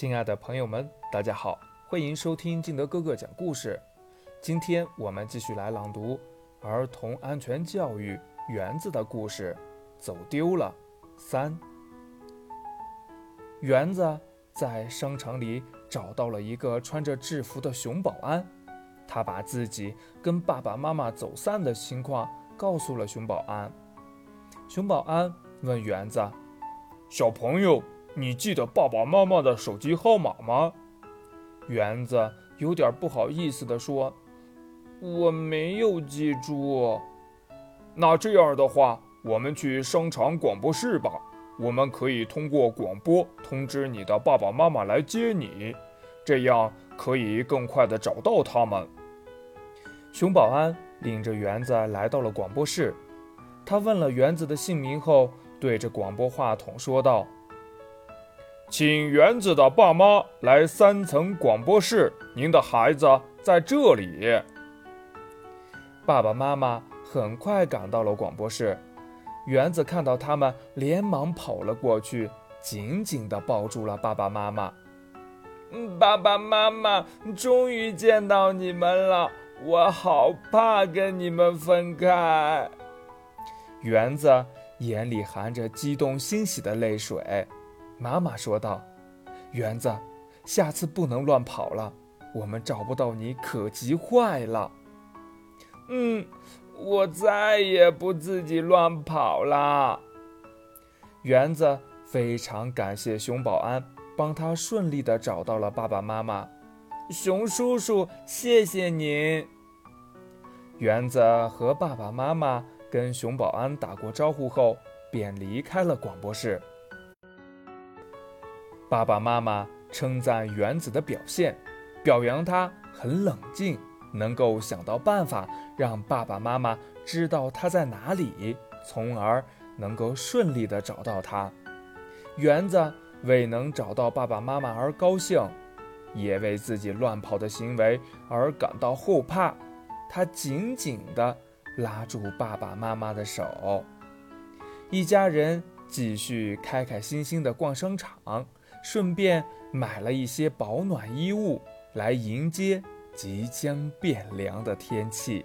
亲爱的朋友们，大家好，欢迎收听敬德哥哥讲故事。今天我们继续来朗读儿童安全教育园子的故事。走丢了三，园子在商场里找到了一个穿着制服的熊保安，他把自己跟爸爸妈妈走散的情况告诉了熊保安。熊保安问园子：“小朋友。”你记得爸爸妈妈的手机号码吗？园子有点不好意思地说：“我没有记住。”那这样的话，我们去商场广播室吧。我们可以通过广播通知你的爸爸妈妈来接你，这样可以更快地找到他们。熊保安领着园子来到了广播室，他问了园子的姓名后，对着广播话筒说道。请园子的爸妈来三层广播室，您的孩子在这里。爸爸妈妈很快赶到了广播室，园子看到他们，连忙跑了过去，紧紧地抱住了爸爸妈妈。爸爸妈妈，终于见到你们了，我好怕跟你们分开。园子眼里含着激动欣喜的泪水。妈妈说道：“园子，下次不能乱跑了，我们找不到你可急坏了。”“嗯，我再也不自己乱跑了。”园子非常感谢熊保安，帮他顺利地找到了爸爸妈妈。熊叔叔，谢谢您。园子和爸爸妈妈跟熊保安打过招呼后，便离开了广播室。爸爸妈妈称赞园子的表现，表扬他很冷静，能够想到办法让爸爸妈妈知道他在哪里，从而能够顺利的找到他。园子为能找到爸爸妈妈而高兴，也为自己乱跑的行为而感到后怕。他紧紧地拉住爸爸妈妈的手，一家人继续开开心心地逛商场。顺便买了一些保暖衣物，来迎接即将变凉的天气。